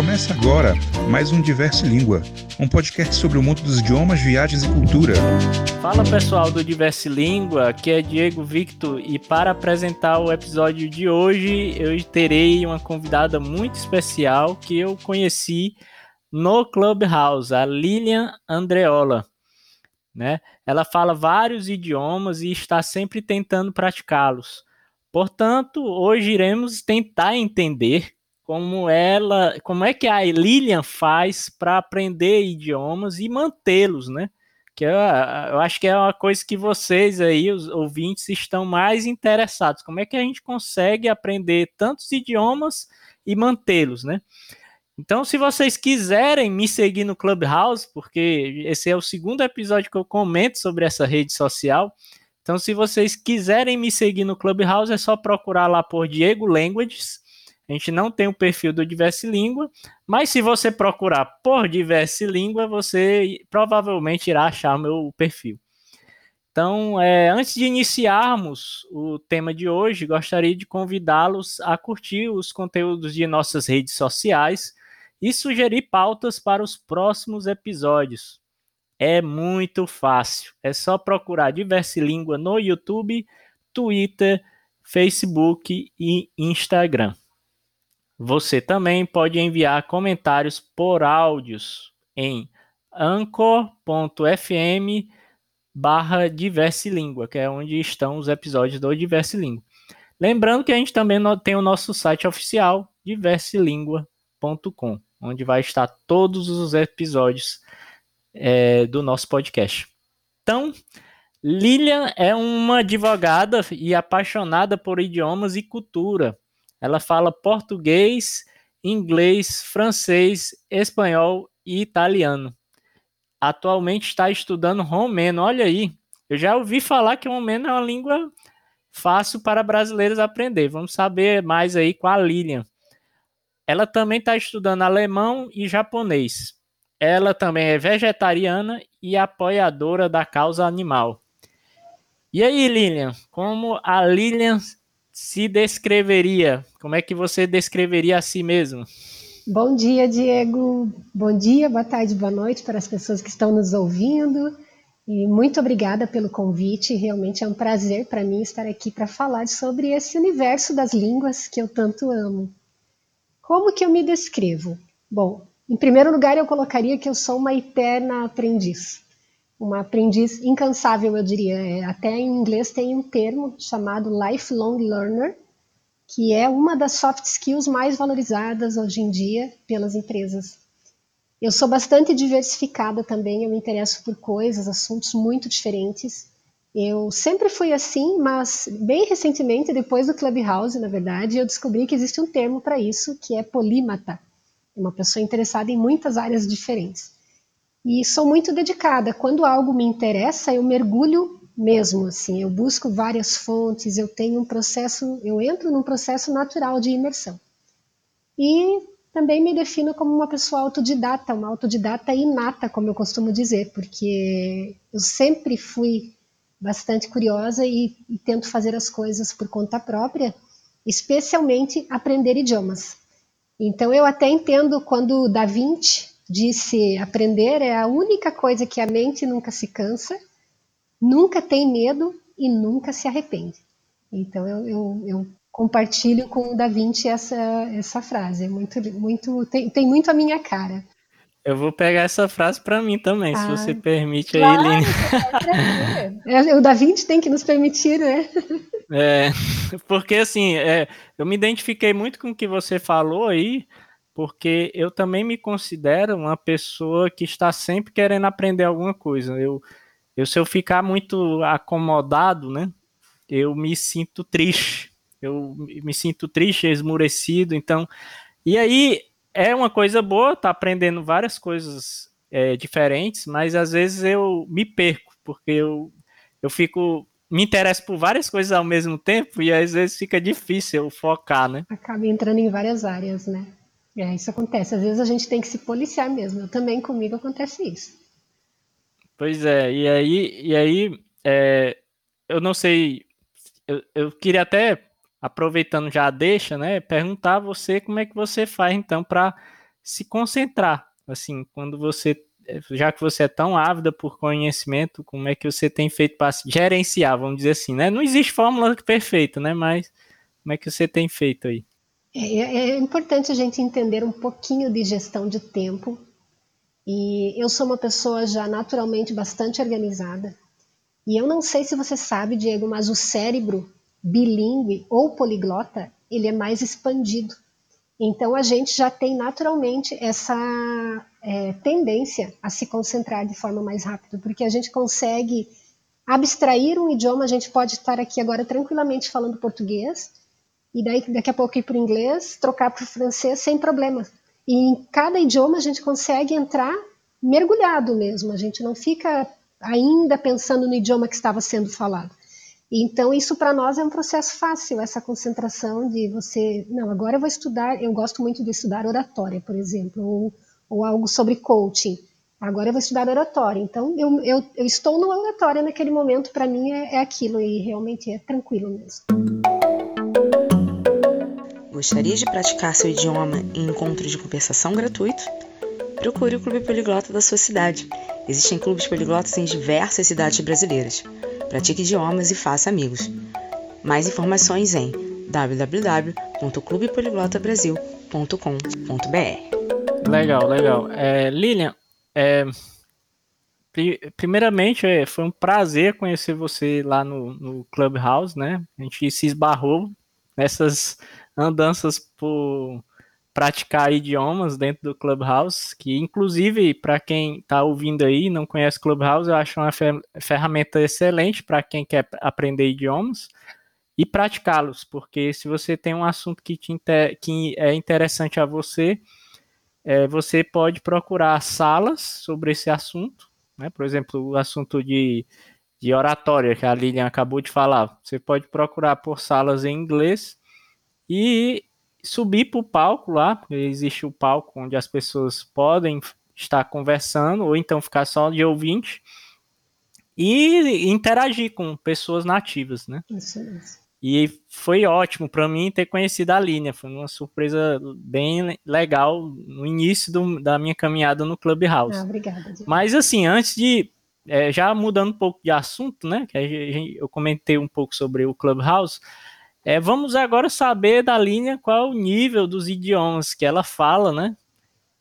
Começa agora mais um Diverso Língua, um podcast sobre o mundo dos idiomas, viagens e cultura. Fala pessoal do Diverso Língua, aqui é Diego Victor e para apresentar o episódio de hoje eu terei uma convidada muito especial que eu conheci no Clubhouse, a Lilian Andreola. Né? Ela fala vários idiomas e está sempre tentando praticá-los. Portanto, hoje iremos tentar entender como ela, como é que a Lilian faz para aprender idiomas e mantê-los, né? Que eu, eu, acho que é uma coisa que vocês aí, os ouvintes, estão mais interessados. Como é que a gente consegue aprender tantos idiomas e mantê-los, né? Então, se vocês quiserem me seguir no Clubhouse, porque esse é o segundo episódio que eu comento sobre essa rede social. Então, se vocês quiserem me seguir no Clubhouse, é só procurar lá por Diego Languages. A gente não tem o perfil do Diverse Língua, mas se você procurar por Diverse Língua, você provavelmente irá achar meu perfil. Então, é, antes de iniciarmos o tema de hoje, gostaria de convidá-los a curtir os conteúdos de nossas redes sociais e sugerir pautas para os próximos episódios. É muito fácil. É só procurar Diverse Língua no YouTube, Twitter, Facebook e Instagram. Você também pode enviar comentários por áudios em anchor.fm barra Diverse Língua, que é onde estão os episódios do Diverse Língua. Lembrando que a gente também tem o nosso site oficial, diverselingua.com onde vai estar todos os episódios é, do nosso podcast. Então, Lilian é uma advogada e apaixonada por idiomas e cultura. Ela fala português, inglês, francês, espanhol e italiano. Atualmente está estudando romeno. Olha aí, eu já ouvi falar que o romeno é uma língua fácil para brasileiros aprender. Vamos saber mais aí com a Lilian. Ela também está estudando alemão e japonês. Ela também é vegetariana e apoiadora da causa animal. E aí, Lilian, como a Lilian se descreveria? Como é que você descreveria a si mesmo? Bom dia, Diego. Bom dia, boa tarde, boa noite para as pessoas que estão nos ouvindo. E muito obrigada pelo convite. Realmente é um prazer para mim estar aqui para falar sobre esse universo das línguas que eu tanto amo. Como que eu me descrevo? Bom, em primeiro lugar, eu colocaria que eu sou uma eterna aprendiz. Uma aprendiz incansável, eu diria. É, até em inglês tem um termo chamado lifelong learner, que é uma das soft skills mais valorizadas hoje em dia pelas empresas. Eu sou bastante diversificada também, eu me interesso por coisas, assuntos muito diferentes. Eu sempre fui assim, mas bem recentemente, depois do Clubhouse, na verdade, eu descobri que existe um termo para isso, que é polímata. Uma pessoa interessada em muitas áreas diferentes. E sou muito dedicada. Quando algo me interessa, eu mergulho mesmo, assim. Eu busco várias fontes, eu tenho um processo, eu entro num processo natural de imersão. E também me defino como uma pessoa autodidata, uma autodidata inata, como eu costumo dizer, porque eu sempre fui bastante curiosa e, e tento fazer as coisas por conta própria, especialmente aprender idiomas. Então eu até entendo quando Da Vinci disse aprender é a única coisa que a mente nunca se cansa, nunca tem medo e nunca se arrepende. Então eu, eu, eu compartilho com o Da Vinci essa, essa frase, é muito, muito, tem, tem muito a minha cara. Eu vou pegar essa frase para mim também, ah, se você permite claro, aí, Lina. É, o Da Vinci tem que nos permitir, né? É, porque assim, é, eu me identifiquei muito com o que você falou aí, porque eu também me considero uma pessoa que está sempre querendo aprender alguma coisa. Eu, eu se eu ficar muito acomodado, né, eu me sinto triste. Eu me sinto triste, esmurecido, então. E aí é uma coisa boa, tá aprendendo várias coisas é, diferentes, mas às vezes eu me perco, porque eu, eu fico. Me interesso por várias coisas ao mesmo tempo e às vezes fica difícil eu focar, né? Acaba entrando em várias áreas, né? É, isso acontece. Às vezes a gente tem que se policiar mesmo. Eu, também comigo acontece isso. Pois é, e aí, e aí é, eu não sei, eu, eu queria até aproveitando já a deixa, né, perguntar a você como é que você faz então para se concentrar. Assim, quando você, já que você é tão ávida por conhecimento, como é que você tem feito para gerenciar, vamos dizer assim, né? Não existe fórmula perfeita, né? Mas como é que você tem feito aí? É, é, é importante a gente entender um pouquinho de gestão de tempo. E eu sou uma pessoa já naturalmente bastante organizada. E eu não sei se você sabe, Diego, mas o cérebro bilíngue ou poliglota, ele é mais expandido. Então a gente já tem naturalmente essa é, tendência a se concentrar de forma mais rápida, porque a gente consegue abstrair um idioma, a gente pode estar aqui agora tranquilamente falando português, e daí daqui a pouco ir para o inglês, trocar para o francês sem problema. E em cada idioma a gente consegue entrar mergulhado mesmo, a gente não fica ainda pensando no idioma que estava sendo falado. Então, isso para nós é um processo fácil, essa concentração de você. Não, agora eu vou estudar. Eu gosto muito de estudar oratória, por exemplo, ou, ou algo sobre coaching. Agora eu vou estudar oratória. Então, eu, eu, eu estou no oratória naquele momento, para mim é, é aquilo, e realmente é tranquilo mesmo. Gostaria de praticar seu idioma em encontros de conversação gratuito? Procure o Clube Poliglota da sua cidade. Existem clubes poliglotas em diversas cidades brasileiras pratique idiomas e faça amigos. Mais informações em www.clubepoliglotabrasil.com.br. Legal, legal. É, Lilian, é, primeiramente é, foi um prazer conhecer você lá no, no Clubhouse, né? A gente se esbarrou nessas andanças por praticar idiomas dentro do Clubhouse, que inclusive para quem está ouvindo aí não conhece Clubhouse, eu acho uma ferramenta excelente para quem quer aprender idiomas e praticá-los, porque se você tem um assunto que, te que é interessante a você, é, você pode procurar salas sobre esse assunto, né? por exemplo, o assunto de, de oratória que a Lilian acabou de falar, você pode procurar por salas em inglês e subir para o palco lá, porque existe o palco onde as pessoas podem estar conversando, ou então ficar só de ouvinte, e interagir com pessoas nativas, né? Isso, isso. E foi ótimo para mim ter conhecido a Línia, foi uma surpresa bem legal no início do, da minha caminhada no Clubhouse. Ah, obrigada. Mas assim, antes de é, já mudando um pouco de assunto, né? Que eu comentei um pouco sobre o Clubhouse. É, vamos agora saber da linha qual o nível dos idiomas que ela fala, né?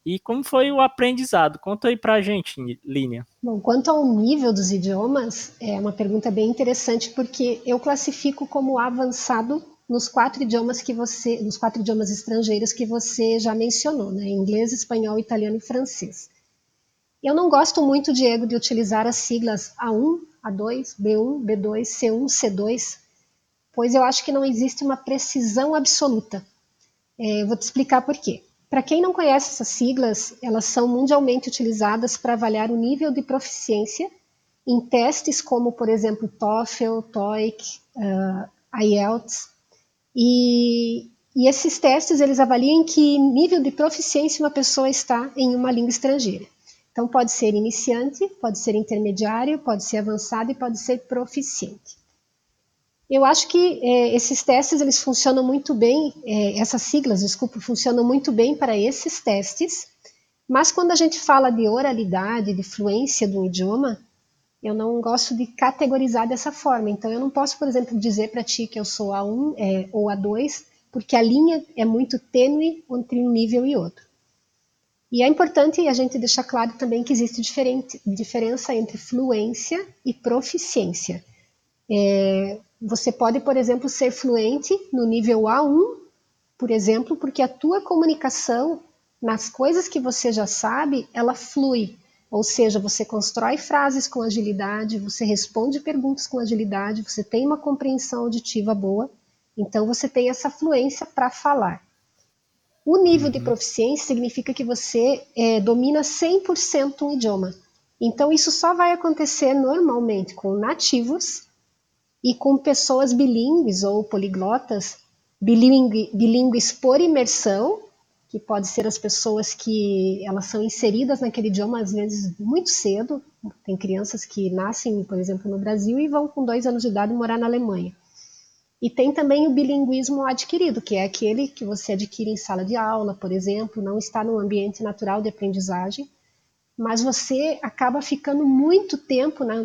E como foi o aprendizado? Conta aí pra gente, Línia. Bom, quanto ao nível dos idiomas, é uma pergunta bem interessante porque eu classifico como avançado nos quatro idiomas que você, nos quatro idiomas estrangeiros que você já mencionou, né? Inglês, espanhol, italiano e francês. Eu não gosto muito, Diego, de utilizar as siglas A1, A2, B1, B2, C1, C2, pois eu acho que não existe uma precisão absoluta. É, vou te explicar por quê. Para quem não conhece essas siglas, elas são mundialmente utilizadas para avaliar o nível de proficiência em testes como, por exemplo, TOEFL, TOEIC, uh, IELTS. E, e esses testes eles avaliam que nível de proficiência uma pessoa está em uma língua estrangeira. Então pode ser iniciante, pode ser intermediário, pode ser avançado e pode ser proficiente. Eu acho que é, esses testes eles funcionam muito bem, é, essas siglas, desculpa, funcionam muito bem para esses testes, mas quando a gente fala de oralidade, de fluência do idioma, eu não gosto de categorizar dessa forma. Então, eu não posso, por exemplo, dizer para ti que eu sou A1 é, ou A2, porque a linha é muito tênue entre um nível e outro. E é importante a gente deixar claro também que existe diferença entre fluência e proficiência. É, você pode, por exemplo, ser fluente no nível A1, por exemplo, porque a tua comunicação nas coisas que você já sabe, ela flui. Ou seja, você constrói frases com agilidade, você responde perguntas com agilidade, você tem uma compreensão auditiva boa, então você tem essa fluência para falar. O nível uhum. de proficiência significa que você é, domina 100% um idioma. Então, isso só vai acontecer normalmente com nativos e com pessoas bilíngues ou poliglotas, bilíngue, bilíngues por imersão, que pode ser as pessoas que elas são inseridas naquele idioma às vezes muito cedo. Tem crianças que nascem, por exemplo, no Brasil e vão com dois anos de idade morar na Alemanha. E tem também o bilinguismo adquirido, que é aquele que você adquire em sala de aula, por exemplo, não está no ambiente natural de aprendizagem, mas você acaba ficando muito tempo na,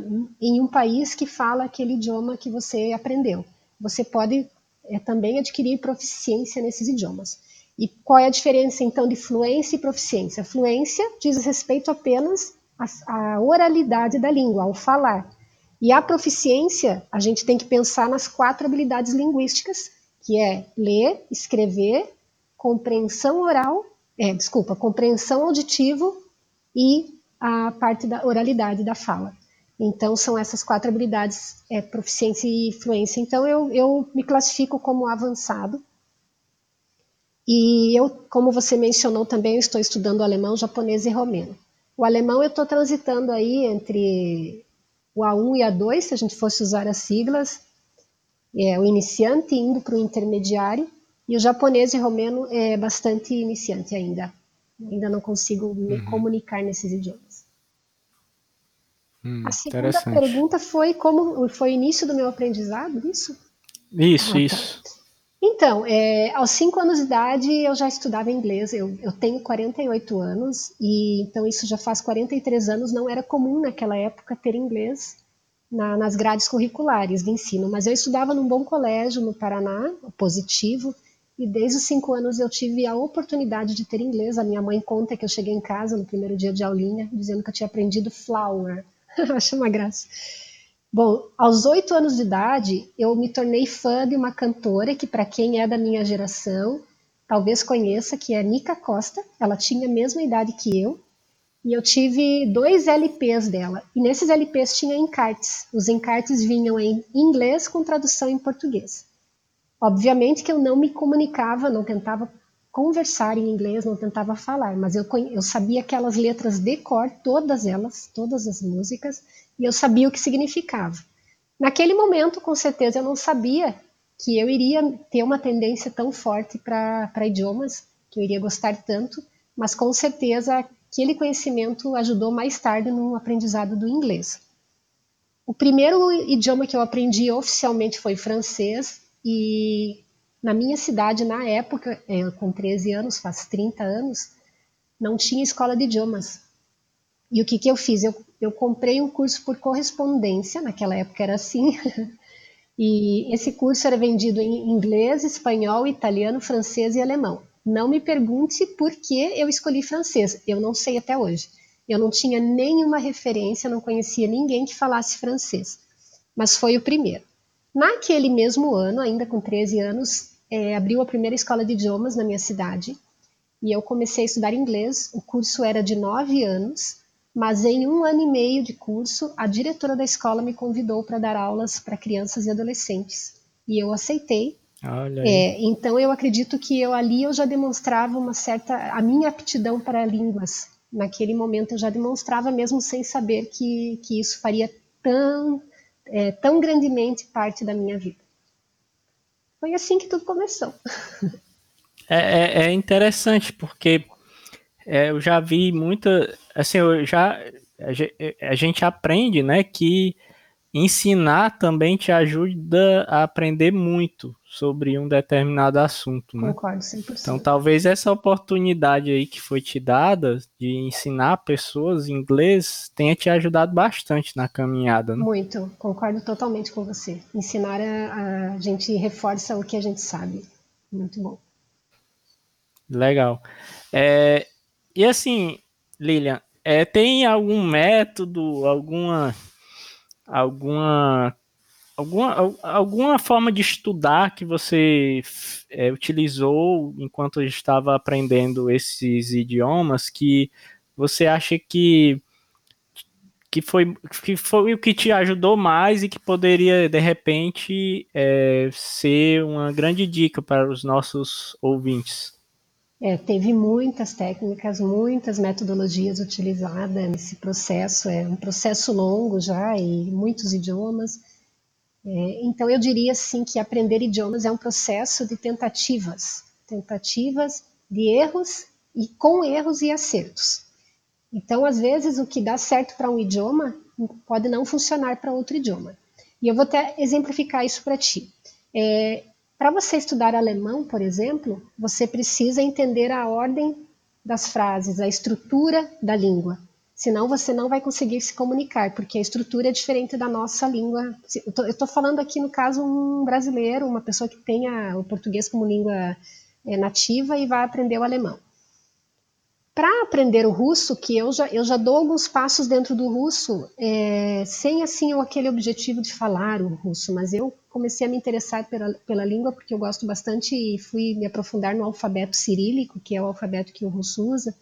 em um país que fala aquele idioma que você aprendeu. Você pode é, também adquirir proficiência nesses idiomas. E qual é a diferença então de fluência e proficiência? fluência diz respeito apenas à, à oralidade da língua, ao falar. E a proficiência, a gente tem que pensar nas quatro habilidades linguísticas, que é ler, escrever, compreensão oral, é, desculpa, compreensão auditivo e a parte da oralidade da fala. Então, são essas quatro habilidades, é, proficiência e fluência. Então, eu, eu me classifico como avançado. E eu, como você mencionou também, eu estou estudando alemão, japonês e romeno. O alemão eu estou transitando aí entre o A1 e A2, se a gente fosse usar as siglas, é o iniciante indo para o intermediário, e o japonês e romeno é bastante iniciante ainda. Ainda não consigo me uhum. comunicar nesses idiomas. Hum, a segunda pergunta foi como foi o início do meu aprendizado, isso? Isso, ah, tá. isso. Então, é, aos 5 anos de idade eu já estudava inglês, eu, eu, tenho 48 anos, e então isso já faz 43 anos, não era comum naquela época ter inglês na, nas grades curriculares de ensino, mas eu estudava num bom colégio no Paraná, positivo, e desde os cinco anos eu tive a oportunidade de ter inglês. A minha mãe conta que eu cheguei em casa no primeiro dia de aulinha, dizendo que eu tinha aprendido flower. Acho uma graça. Bom, aos oito anos de idade, eu me tornei fã de uma cantora que, para quem é da minha geração, talvez conheça, que é Nica Costa. Ela tinha a mesma idade que eu. E eu tive dois LPs dela. E nesses LPs tinha encartes. Os encartes vinham em inglês com tradução em português. Obviamente que eu não me comunicava, não tentava conversar em inglês, não tentava falar, mas eu, eu sabia aquelas letras de cor, todas elas, todas as músicas, e eu sabia o que significava. Naquele momento, com certeza, eu não sabia que eu iria ter uma tendência tão forte para idiomas, que eu iria gostar tanto, mas com certeza aquele conhecimento ajudou mais tarde no aprendizado do inglês. O primeiro idioma que eu aprendi oficialmente foi francês, e na minha cidade, na época, é, com 13 anos, faz 30 anos, não tinha escola de idiomas. E o que, que eu fiz? Eu, eu comprei um curso por correspondência, naquela época era assim, e esse curso era vendido em inglês, espanhol, italiano, francês e alemão. Não me pergunte por que eu escolhi francês, eu não sei até hoje. Eu não tinha nenhuma referência, não conhecia ninguém que falasse francês, mas foi o primeiro. Naquele mesmo ano, ainda com 13 anos, é, abriu a primeira escola de idiomas na minha cidade e eu comecei a estudar inglês. O curso era de nove anos, mas em um ano e meio de curso, a diretora da escola me convidou para dar aulas para crianças e adolescentes e eu aceitei. É, então eu acredito que eu ali eu já demonstrava uma certa a minha aptidão para línguas. Naquele momento eu já demonstrava mesmo sem saber que, que isso faria tão é, tão grandemente parte da minha vida. Foi assim que tudo começou. É, é, é interessante porque é, eu já vi muita, assim, eu já a gente aprende, né, que ensinar também te ajuda a aprender muito sobre um determinado assunto. Né? Concordo 100%. Então, talvez essa oportunidade aí que foi te dada de ensinar pessoas inglês tenha te ajudado bastante na caminhada. Né? Muito, concordo totalmente com você. Ensinar a, a gente reforça o que a gente sabe. Muito bom. Legal. É, e assim, Lilian, é, tem algum método, alguma alguma alguma, alguma forma de estudar que você é, utilizou enquanto estava aprendendo esses idiomas que você acha que que foi, que foi o que te ajudou mais e que poderia, de repente, é, ser uma grande dica para os nossos ouvintes? É, teve muitas técnicas, muitas metodologias utilizadas nesse processo. É um processo longo já e muitos idiomas. É, então, eu diria assim que aprender idiomas é um processo de tentativas, tentativas de erros e com erros e acertos. Então, às vezes, o que dá certo para um idioma pode não funcionar para outro idioma. E eu vou até exemplificar isso para ti. É, Para você estudar alemão, por exemplo, você precisa entender a ordem das frases, a estrutura da língua. Senão você não vai conseguir se comunicar, porque a estrutura é diferente da nossa língua. Eu estou falando aqui, no caso, um brasileiro, uma pessoa que tenha o português como língua é, nativa e vai aprender o alemão. Para aprender o russo, que eu já, eu já dou alguns passos dentro do russo, é, sem assim aquele objetivo de falar o russo, mas eu comecei a me interessar pela, pela língua porque eu gosto bastante e fui me aprofundar no alfabeto cirílico, que é o alfabeto que o russo usa.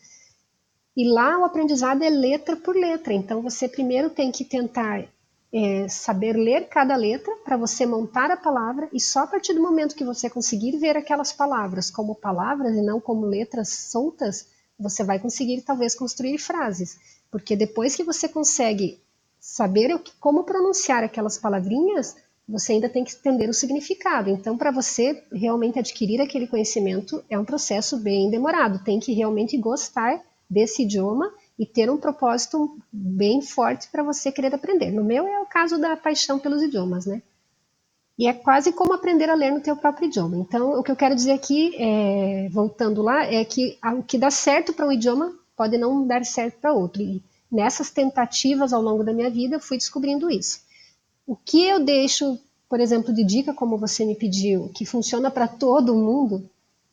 E lá o aprendizado é letra por letra, então você primeiro tem que tentar é, saber ler cada letra para você montar a palavra e só a partir do momento que você conseguir ver aquelas palavras como palavras e não como letras soltas, você vai conseguir talvez construir frases, porque depois que você consegue saber como pronunciar aquelas palavrinhas, você ainda tem que entender o significado. Então, para você realmente adquirir aquele conhecimento, é um processo bem demorado. Tem que realmente gostar desse idioma e ter um propósito bem forte para você querer aprender. No meu é o caso da paixão pelos idiomas, né? E é quase como aprender a ler no teu próprio idioma. Então, o que eu quero dizer aqui, é, voltando lá, é que o que dá certo para um idioma pode não dar certo para outro. E nessas tentativas ao longo da minha vida, eu fui descobrindo isso. O que eu deixo, por exemplo, de dica, como você me pediu, que funciona para todo mundo,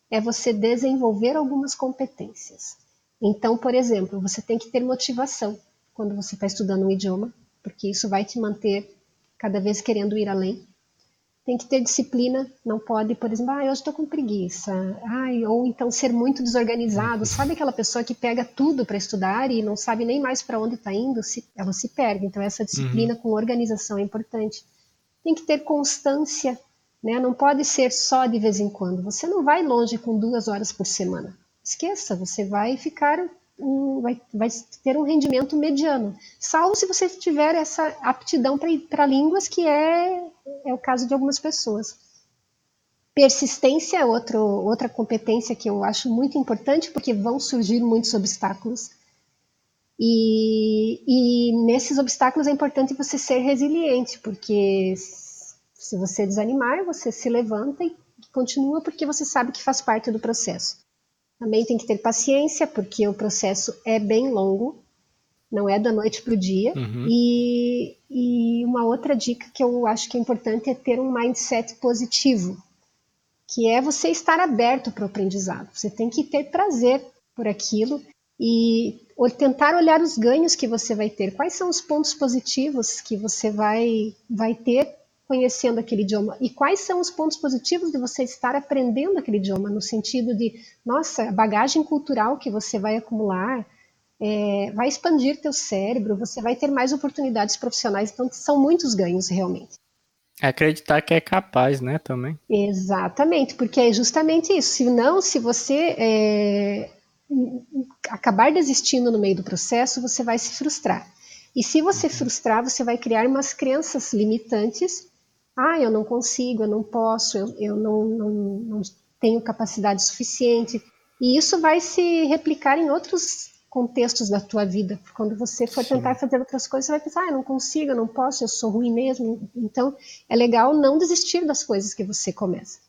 é você desenvolver algumas competências. Então, por exemplo, você tem que ter motivação quando você está estudando um idioma, porque isso vai te manter cada vez querendo ir além tem que ter disciplina, não pode, por exemplo, ah, eu estou com preguiça, ai, ou então ser muito desorganizado, sabe aquela pessoa que pega tudo para estudar e não sabe nem mais para onde está indo, se, ela se perde. Então essa disciplina uhum. com organização é importante. Tem que ter constância, né? Não pode ser só de vez em quando. Você não vai longe com duas horas por semana. Esqueça, você vai ficar um, vai, vai, ter um rendimento mediano, salvo se você tiver essa aptidão para línguas, que é, é o caso de algumas pessoas. Persistência é outro, outra competência que eu acho muito importante, porque vão surgir muitos obstáculos. E, e nesses obstáculos é importante você ser resiliente, porque se você desanimar, você se levanta e continua, porque você sabe que faz parte do processo. Também tem que ter paciência, porque o processo é bem longo, não é da noite para o dia. Uhum. E, e uma outra dica que eu acho que é importante é ter um mindset positivo, que é você estar aberto para o aprendizado. Você tem que ter prazer por aquilo e tentar olhar os ganhos que você vai ter. Quais são os pontos positivos que você vai, vai ter conhecendo aquele idioma e quais são os pontos positivos de você estar aprendendo aquele idioma, no sentido de, nossa, a bagagem cultural que você vai acumular é, vai expandir teu cérebro, você vai ter mais oportunidades profissionais, então são muitos ganhos realmente. Acreditar que é capaz, né, também. Exatamente, porque é justamente isso. Se não, se você é, acabar desistindo no meio do processo, você vai se frustrar. E se você uhum. frustrar, você vai criar umas crenças limitantes ah, eu não consigo, eu não posso, eu, eu não, não, não tenho capacidade suficiente. E isso vai se replicar em outros contextos da tua vida. Quando você for sim. tentar fazer outras coisas, você vai pensar, ah, eu não consigo, eu não posso, eu sou ruim mesmo. Então, é legal não desistir das coisas que você começa.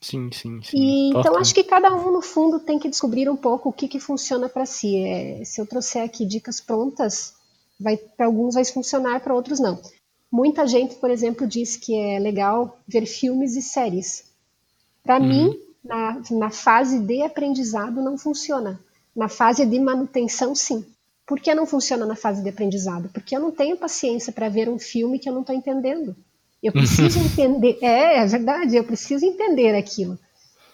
Sim, sim, sim. E, então, acho que cada um, no fundo, tem que descobrir um pouco o que, que funciona para si. É, se eu trouxer aqui dicas prontas, para alguns vai funcionar, para outros não. Muita gente, por exemplo, diz que é legal ver filmes e séries. Para uhum. mim, na, na fase de aprendizado, não funciona. Na fase de manutenção, sim. Por que não funciona na fase de aprendizado? Porque eu não tenho paciência para ver um filme que eu não estou entendendo. Eu preciso entender. É, é verdade, eu preciso entender aquilo.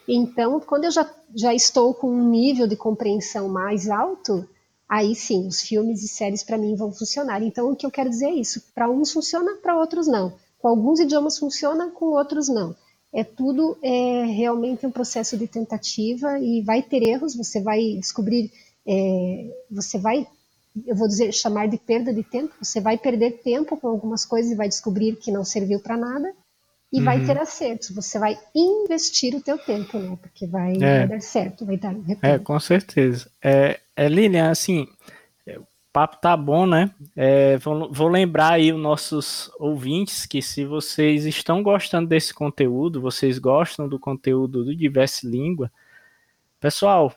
Então, quando eu já, já estou com um nível de compreensão mais alto, aí sim, os filmes e séries para mim vão funcionar. Então, o que eu quero dizer é isso: para uns funciona, para outros não. Com alguns idiomas funciona, com outros não. É tudo é, realmente um processo de tentativa e vai ter erros. Você vai descobrir, é, você vai, eu vou dizer, chamar de perda de tempo. Você vai perder tempo com algumas coisas e vai descobrir que não serviu para nada e uhum. vai ter acertos. Você vai investir o teu tempo, né? Porque vai, é. vai dar certo, vai dar É, com certeza. É, é Lilian, assim, papo tá bom, né? É, vou, vou, lembrar aí os nossos ouvintes que se vocês estão gostando desse conteúdo, vocês gostam do conteúdo do Diverse Língua, pessoal,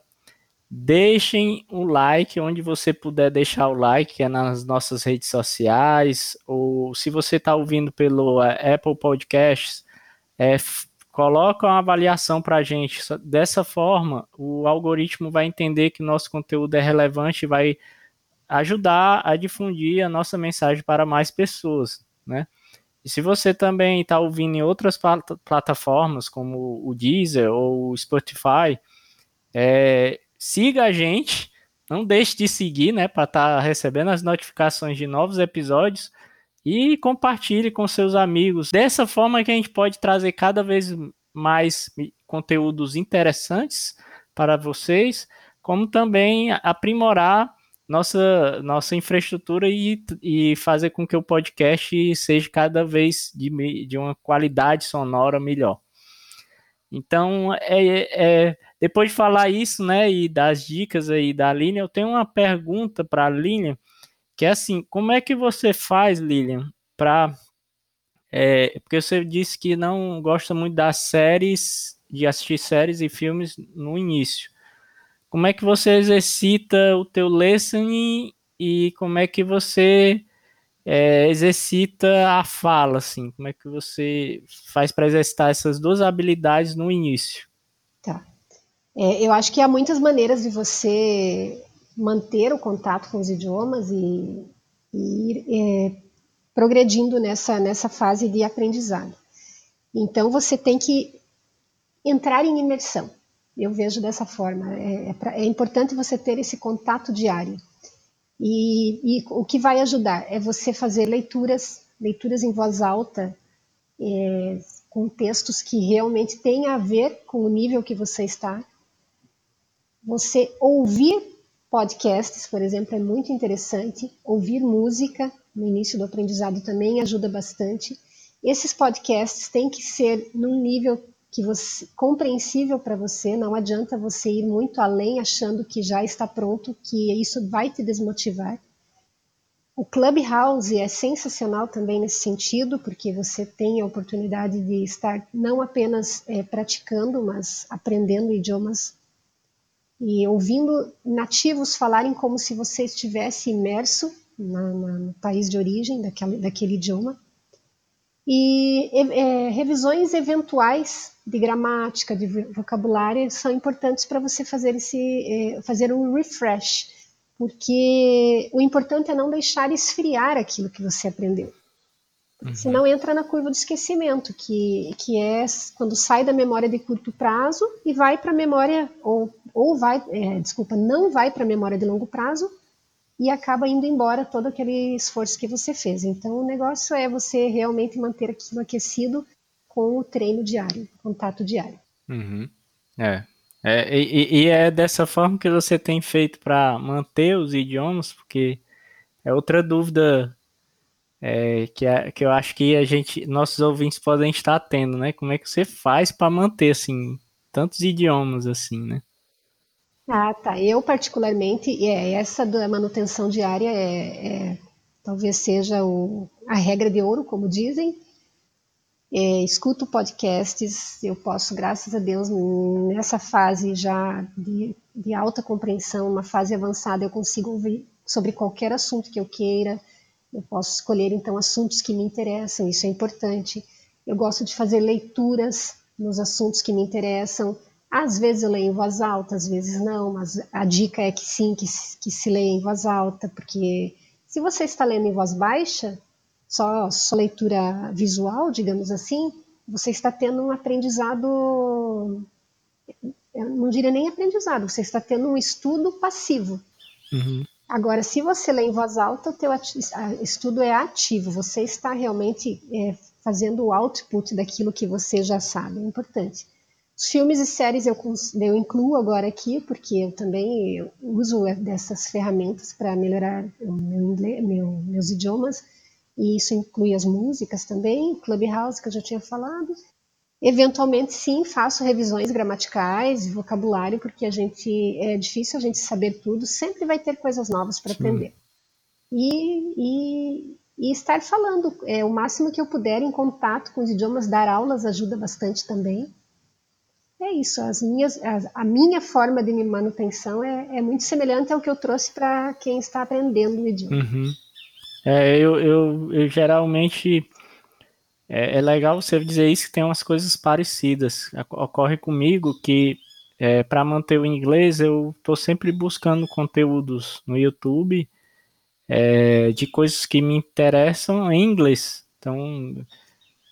deixem o like onde você puder deixar o like, é nas nossas redes sociais, ou se você está ouvindo pelo é, Apple Podcasts, é, coloca uma avaliação para a gente. Dessa forma, o algoritmo vai entender que nosso conteúdo é relevante e vai ajudar a difundir a nossa mensagem para mais pessoas, né? E se você também está ouvindo em outras plat plataformas, como o Deezer ou o Spotify, é, siga a gente, não deixe de seguir, né, para estar tá recebendo as notificações de novos episódios e compartilhe com seus amigos. Dessa forma que a gente pode trazer cada vez mais conteúdos interessantes para vocês, como também aprimorar nossa, nossa infraestrutura e, e fazer com que o podcast seja cada vez de, de uma qualidade sonora melhor. Então, é, é, depois de falar isso, né, e das dicas aí da Lilian, eu tenho uma pergunta para a Lilian, que é assim, como é que você faz, Lilian, para... É, porque você disse que não gosta muito das séries, de assistir séries e filmes no início como é que você exercita o teu listening e como é que você é, exercita a fala, assim? Como é que você faz para exercitar essas duas habilidades no início? É, eu acho que há muitas maneiras de você manter o contato com os idiomas e, e ir é, progredindo nessa, nessa fase de aprendizado. Então, você tem que entrar em imersão. Eu vejo dessa forma. É, é, pra, é importante você ter esse contato diário. E, e, o que vai ajudar é você fazer leituras, leituras em voz alta, é, com textos que realmente têm a ver com o nível que você está. Você ouvir podcasts, por exemplo, é muito interessante. Ouvir música no início do aprendizado também ajuda bastante. Esses podcasts têm que ser num nível que você compreensível para você, não adianta você ir muito além achando que já está pronto, que isso vai te desmotivar. O Clubhouse é sensacional também nesse sentido, porque você tem a oportunidade de estar não apenas é, praticando, mas aprendendo idiomas e ouvindo nativos falarem como se você estivesse imerso na, na, no país de origem daquele, daquele idioma. E é, revisões eventuais de gramática, de vocabulário, são importantes para você fazer, esse, é, fazer um refresh, porque o importante é não deixar esfriar aquilo que você aprendeu. Uhum. Senão entra na curva do esquecimento, que, que é quando sai da memória de curto prazo e vai para a memória, ou, ou vai, é, desculpa, não vai para a memória de longo prazo e acaba indo embora todo aquele esforço que você fez. Então o negócio é você realmente manter aquilo aquecido com o treino diário, contato diário. Uhum. É. é e, e, é dessa forma que você tem feito para manter os idiomas, porque é outra dúvida é, que, é, que eu acho que a gente, nossos ouvintes podem estar tendo, né? Como é que você faz para manter assim tantos idiomas assim, né? Ah, tá. Eu particularmente, é essa da manutenção diária é, é talvez seja o, a regra de ouro, como dizem é, escuto podcasts, eu posso, graças a Deus, nessa fase já de, de, alta compreensão, uma fase avançada, eu consigo ouvir sobre qualquer assunto que eu queira, eu posso escolher então assuntos que me interessam, isso é importante. Eu gosto de fazer leituras nos assuntos que me interessam. Às vezes eu leio em voz alta, às vezes não, mas a dica é que sim, que, que se leia em voz alta, porque se você está lendo em voz baixa, só, só leitura visual, digamos assim, você está tendo um aprendizado, eu não diria nem aprendizado, você está tendo um estudo passivo. Uhum. Agora, se você lê em voz alta, o teu estudo é ativo, você está realmente é, fazendo o output daquilo que você já sabe, é importante. Os filmes e séries eu, eu incluo agora aqui, porque eu também uso dessas ferramentas para melhorar meu inglês, meu, meus idiomas e isso inclui as músicas também, Clubhouse, que eu já tinha falado. Eventualmente, sim, faço revisões gramaticais e vocabulário, porque a gente é difícil a gente saber tudo, sempre vai ter coisas novas para aprender. e, e, e estar falando é, o máximo que eu puder em contato com os idiomas, dar aulas ajuda bastante também. É isso, as minhas, a, minha forma de manutenção é, é, muito semelhante ao que eu trouxe para quem está aprendendo o idioma. Uhum. É, eu, eu, eu geralmente é, é, legal você dizer isso que tem umas coisas parecidas. Ocorre comigo que é, para manter o inglês eu estou sempre buscando conteúdos no YouTube é, de coisas que me interessam em inglês. Então,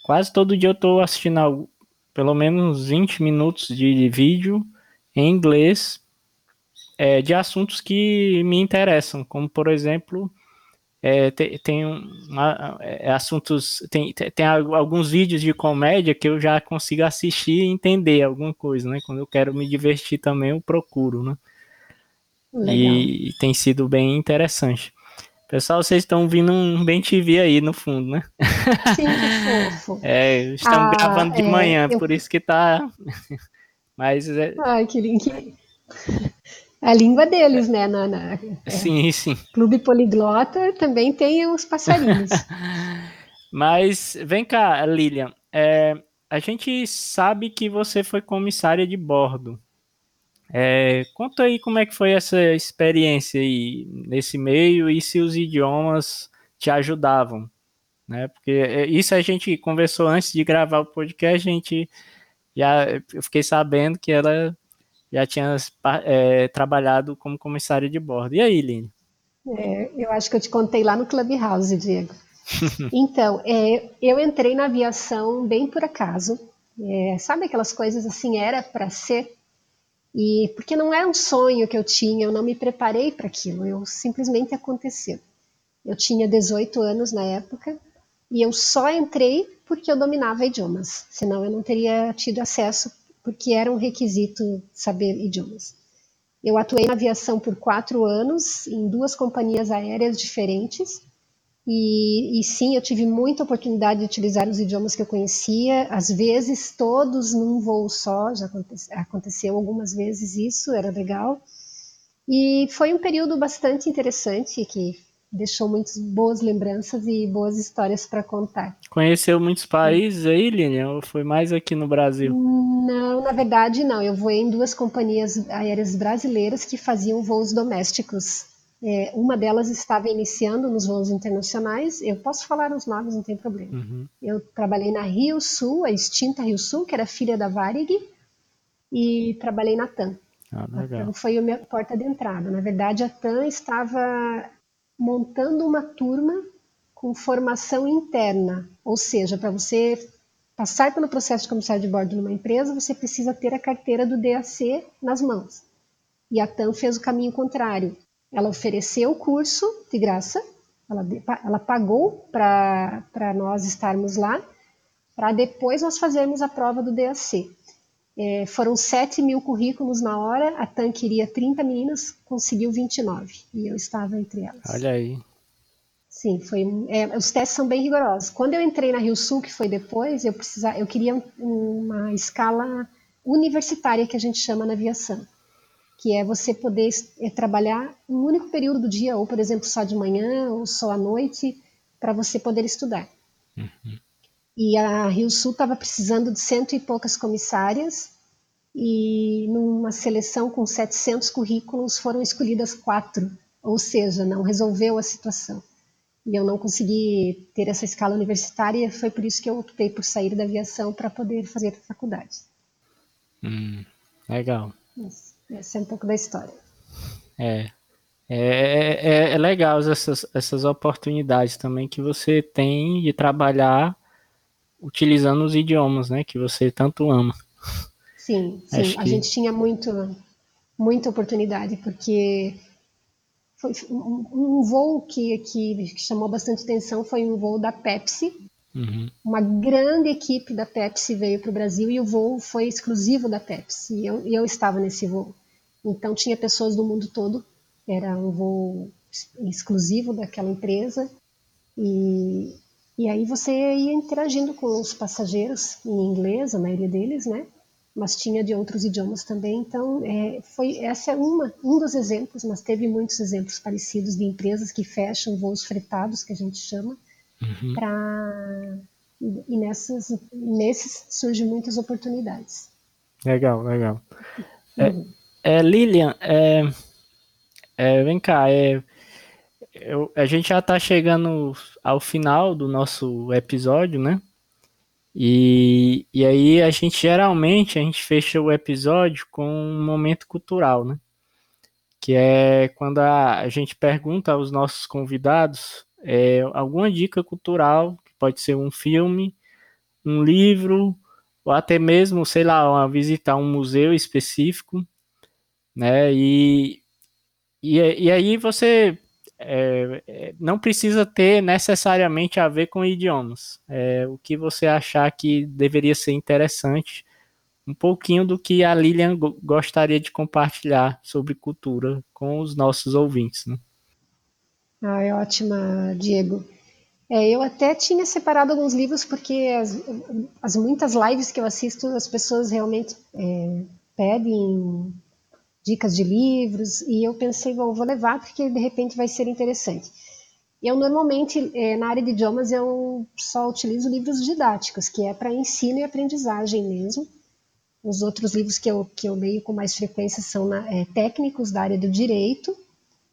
quase todo dia eu estou assistindo pelo menos 20 minutos de vídeo em inglês é, de assuntos que me interessam, como por exemplo é, tem, tem uma, é, assuntos, tem, tem alguns vídeos de comédia que eu já consigo assistir e entender alguma coisa, né? Quando eu quero me divertir também, eu procuro, né? Legal. E tem sido bem interessante. Pessoal, vocês estão vindo um Bem TV aí no fundo, né? Sim, que fofo. É, estamos ah, gravando de é, manhã, eu... por isso que tá. Mas é... Ai, que lindo a língua deles, né? Na, na é. sim, sim. Clube Poliglota também tem os passarinhos. Mas vem cá, Lilian. É, a gente sabe que você foi comissária de bordo. É, conta aí como é que foi essa experiência aí nesse meio e se os idiomas te ajudavam, né? Porque é, isso a gente conversou antes de gravar o podcast, a gente já eu fiquei sabendo que ela já tinha é, trabalhado como comissária de bordo. E aí, Line? É, eu acho que eu te contei lá no Clubhouse, Diego. então, é, eu entrei na aviação bem por acaso. É, sabe aquelas coisas assim, era para ser? E porque não era um sonho que eu tinha, eu não me preparei para aquilo, eu simplesmente aconteceu. Eu tinha 18 anos na época e eu só entrei porque eu dominava idiomas, senão eu não teria tido acesso porque era um requisito saber idiomas. Eu atuei na aviação por quatro anos, em duas companhias aéreas diferentes, e, e, sim, eu tive muita oportunidade de utilizar os idiomas que eu conhecia, às vezes todos num voo só, já aconteceu algumas vezes isso, era legal. E foi um período bastante interessante que deixou muitas boas lembranças e boas histórias para contar. Conheceu muitos países aí, Lilian, ou foi mais aqui no Brasil? Não, na verdade não. Eu voei em duas companhias aéreas brasileiras que faziam voos domésticos. É, uma delas estava iniciando nos voos internacionais. Eu posso falar os nomes, não tem problema. Uhum. Eu trabalhei na Rio Sul, a extinta Rio Sul, que era filha da Varig, e trabalhei na TAM. Ah, legal. Então foi a minha porta de entrada. Na verdade, a TAM estava montando uma turma com formação interna, ou seja, para você passar pelo processo de comissário de bordo numa empresa, você precisa ter a carteira do DAC nas mãos. E a TAM fez o caminho contrário. Ela ofereceu o curso de graça, ela, ela pagou para nós estarmos lá, para depois nós fazermos a prova do DAC. É, foram 7 mil currículos na hora, a TAN queria 30 meninas, conseguiu 29, e eu estava entre elas. Olha aí. Sim, foi, é, os testes são bem rigorosos. Quando eu entrei na Rio Sul, que foi depois, eu, precisava, eu queria uma escala universitária, que a gente chama na aviação, que é você poder é, trabalhar um único período do dia, ou, por exemplo, só de manhã, ou só à noite, para você poder estudar. Uhum. E a Rio Sul estava precisando de cento e poucas comissárias, e numa seleção com 700 currículos foram escolhidas quatro, ou seja, não resolveu a situação. E eu não consegui ter essa escala universitária, foi por isso que eu optei por sair da aviação para poder fazer a faculdade. Hum, legal. Essa é um pouco da história. É. É, é, é legal essas, essas oportunidades também que você tem de trabalhar utilizando os idiomas, né, que você tanto ama. Sim, sim. Acho a que... gente tinha muito, muita oportunidade, porque foi um, um voo que, que, chamou bastante atenção foi um voo da Pepsi. Uhum. Uma grande equipe da Pepsi veio para o Brasil e o voo foi exclusivo da Pepsi. E eu, eu estava nesse voo. Então tinha pessoas do mundo todo. Era um voo exclusivo daquela empresa. E e aí você ia interagindo com os passageiros em inglês, a maioria deles, né? mas tinha de outros idiomas também. Então, é, foi essa é uma um dos exemplos, mas teve muitos exemplos parecidos de empresas que fecham voos fretados, que a gente chama, uhum. e nessas nesses surgem muitas oportunidades. Legal, legal. Uhum. É, é, Lilian, é, é, vem cá, é, eu, a gente já está chegando ao final do nosso episódio, né? E, e aí a gente geralmente a gente fecha o episódio com um momento cultural, né? Que é quando a, a gente pergunta aos nossos convidados é, alguma dica cultural, que pode ser um filme, um livro, ou até mesmo, sei lá, uma, visitar um museu específico, né? E, e, e aí você é, é, não precisa ter necessariamente a ver com idiomas. É, o que você achar que deveria ser interessante, um pouquinho do que a Lilian gostaria de compartilhar sobre cultura com os nossos ouvintes. Né? Ah, é ótima, Diego. É, eu até tinha separado alguns livros porque as, as, muitas lives que eu assisto, as pessoas realmente é, pedem dicas de livros, e eu pensei, bom, vou levar porque de repente vai ser interessante. Eu normalmente, é, na área de idiomas, eu só utilizo livros didáticos, que é para ensino e aprendizagem mesmo. Os outros livros que eu, que eu leio com mais frequência são na, é, técnicos da área do direito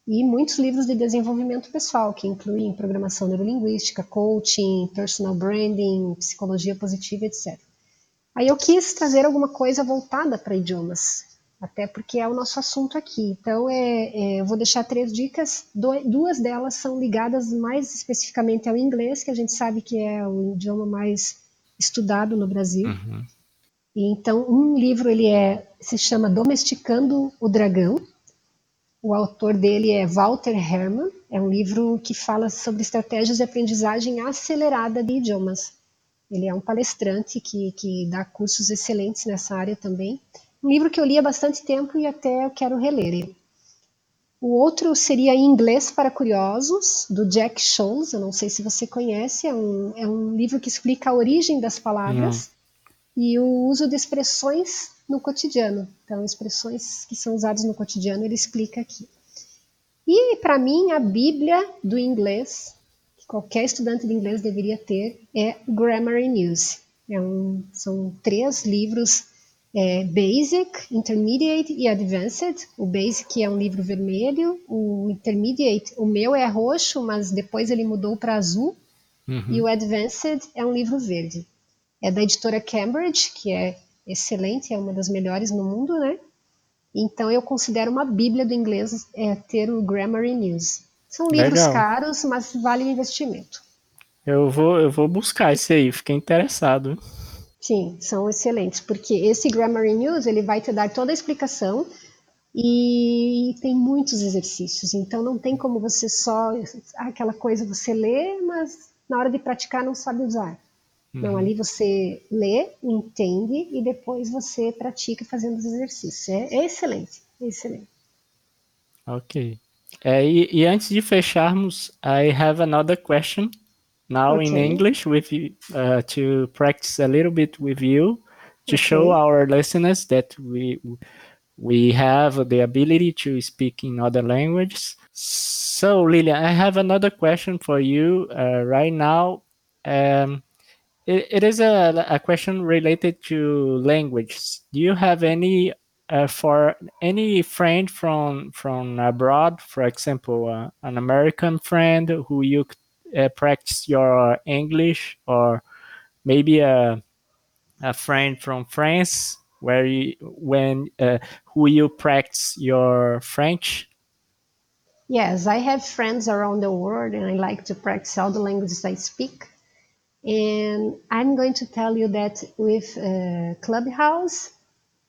e muitos livros de desenvolvimento pessoal, que incluem programação neurolinguística, coaching, personal branding, psicologia positiva, etc. Aí eu quis trazer alguma coisa voltada para idiomas, até porque é o nosso assunto aqui. Então, é, é, eu vou deixar três dicas, duas delas são ligadas mais especificamente ao inglês, que a gente sabe que é o idioma mais estudado no Brasil. Uhum. E, então, um livro ele é, se chama Domesticando o Dragão. O autor dele é Walter Hermann. É um livro que fala sobre estratégias de aprendizagem acelerada de idiomas. Ele é um palestrante que, que dá cursos excelentes nessa área também. Um livro que eu li há bastante tempo e até eu quero reler O outro seria Inglês para Curiosos, do Jack Scholes. Eu não sei se você conhece. É um, é um livro que explica a origem das palavras não. e o uso de expressões no cotidiano. Então, expressões que são usadas no cotidiano, ele explica aqui. E, para mim, a Bíblia do inglês, que qualquer estudante de inglês deveria ter, é Grammar News. É um, são três livros é Basic, Intermediate e Advanced. O Basic é um livro vermelho, o Intermediate, o meu é roxo, mas depois ele mudou para azul. Uhum. E o Advanced é um livro verde. É da editora Cambridge, que é excelente, é uma das melhores no mundo, né? Então eu considero uma bíblia do inglês é, ter o Grammar News. São livros Legal. caros, mas vale o investimento. Eu vou, eu vou buscar esse aí, fiquei interessado. Sim, são excelentes, porque esse Grammar News ele vai te dar toda a explicação e tem muitos exercícios, então não tem como você só aquela coisa você lê, mas na hora de praticar não sabe usar. Uhum. Não, ali você lê, entende e depois você pratica fazendo os exercícios. É, é excelente, é excelente. Ok. É, e, e antes de fecharmos, I have another question now okay. in English with uh, to practice a little bit with you to okay. show our listeners that we we have the ability to speak in other languages. So, Lilian, I have another question for you uh, right now. Um, it, it is a, a question related to language. Do you have any uh, for any friend from from abroad, for example, uh, an American friend who you uh, practice your English, or maybe a a friend from France where you when uh, who you practice your French? Yes, I have friends around the world, and I like to practice all the languages I speak. And I'm going to tell you that with uh, Clubhouse,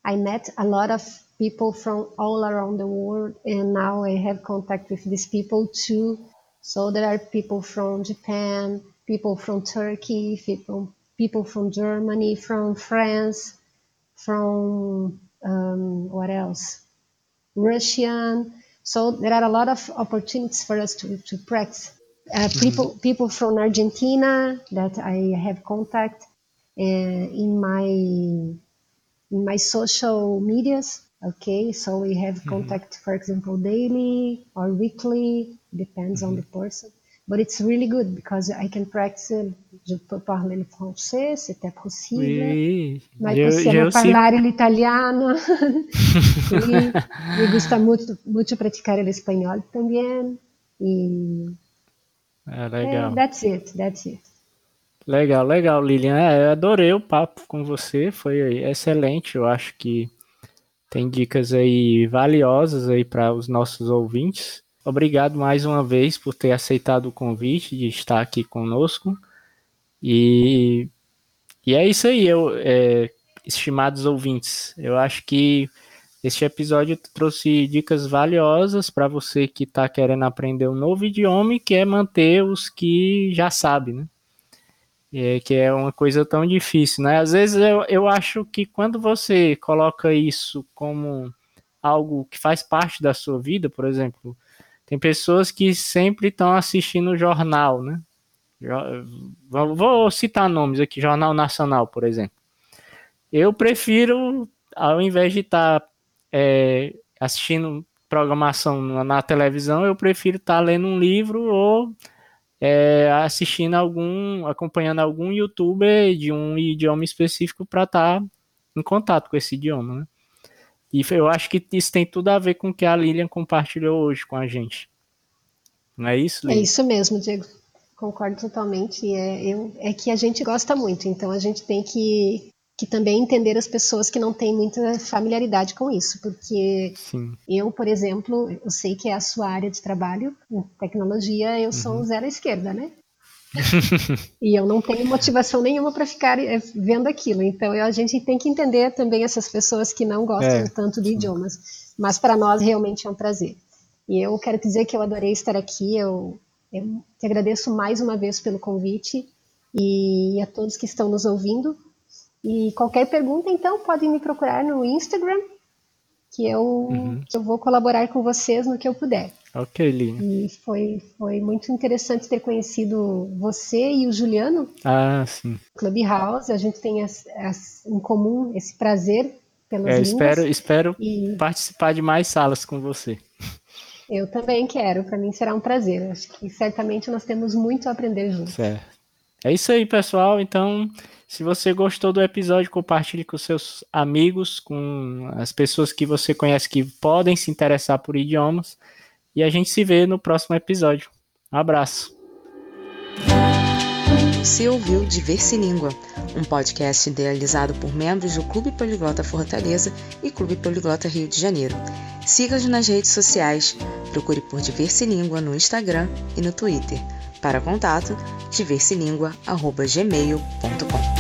I met a lot of people from all around the world, and now I have contact with these people too so there are people from Japan, people from Turkey, people people from Germany, from France, from um, what else? Russian. So there are a lot of opportunities for us to, to practice. Uh, mm-hmm. people people from Argentina that I have contact uh, in my in my social medias. Okay, so we have Mm-hmm. contact, for example, daily or weekly, depends on the Mm-hmm. person. But it's really good because I can practice. Je peux parler le français, c'était possible. Oui, Mas eu, possiamo sigo, parlare l'italiano. e me gusta muito, muito praticar o espanhol também. E é é, legal. that's it, that's it. Legal, legal, Lilian. É, eu adorei o papo com você, foi excelente. Eu acho que tem dicas aí valiosas aí para os nossos ouvintes. Obrigado mais uma vez por ter aceitado o convite de estar aqui conosco. E, e é isso aí, eu, é, estimados ouvintes. Eu acho que este episódio trouxe dicas valiosas para você que está querendo aprender um novo idioma e quer manter os que já sabe, né? É, que é uma coisa tão difícil, né? Às vezes eu, eu acho que quando você coloca isso como algo que faz parte da sua vida, por exemplo, tem pessoas que sempre estão assistindo o jornal, né? Vou citar nomes aqui, Jornal Nacional, por exemplo. Eu prefiro, ao invés de estar assistindo programação na, na televisão, eu prefiro estar lendo um livro ou é, assistindo algum, acompanhando algum youtuber de um idioma específico para estar em contato com esse idioma, né? E eu acho que isso tem tudo a ver com o que a Lilian compartilhou hoje com a gente. Não é isso, É Lilian? isso mesmo, Diego. Concordo totalmente. É, eu, é que a gente gosta muito, então a gente tem que, que também entender as pessoas que não têm muita familiaridade com isso, porque Sim. eu, por exemplo, eu sei que é a sua área de trabalho, em tecnologia, eu sou um zero à esquerda, né? e eu não tenho motivação nenhuma para ficar eh, vendo aquilo. Então a gente tem que entender também essas pessoas que não gostam É, tanto de idiomas. Mas para nós realmente é um prazer. E eu quero dizer que eu adorei estar aqui. Eu, eu te agradeço mais uma vez pelo convite e a todos que estão nos ouvindo. E qualquer pergunta, então, podem me procurar no Instagram, que eu, que eu vou colaborar com vocês no que eu puder. Ok, Lilian. E foi, foi muito interessante ter conhecido você e o Juliano, Ah, sim. Clubhouse. A gente tem as, as, em comum esse prazer pelas É, espero, espero E participar de mais salas com você. eu também quero, para mim será um prazer. Acho que certamente nós temos muito a aprender juntos. Certo. É isso aí, pessoal. Então, se você gostou do episódio, compartilhe com seus amigos, com as pessoas que você conhece que podem se interessar por idiomas. E a gente se vê no próximo episódio. Um abraço. Você ouviu Diverse Língua, um podcast idealizado por membros do Clube Poliglota Fortaleza e Clube Poliglota Rio de Janeiro. Siga-nos nas redes sociais, procure por Diverse Língua no Instagram e no Twitter. Para contato, diverselingua.gmail.com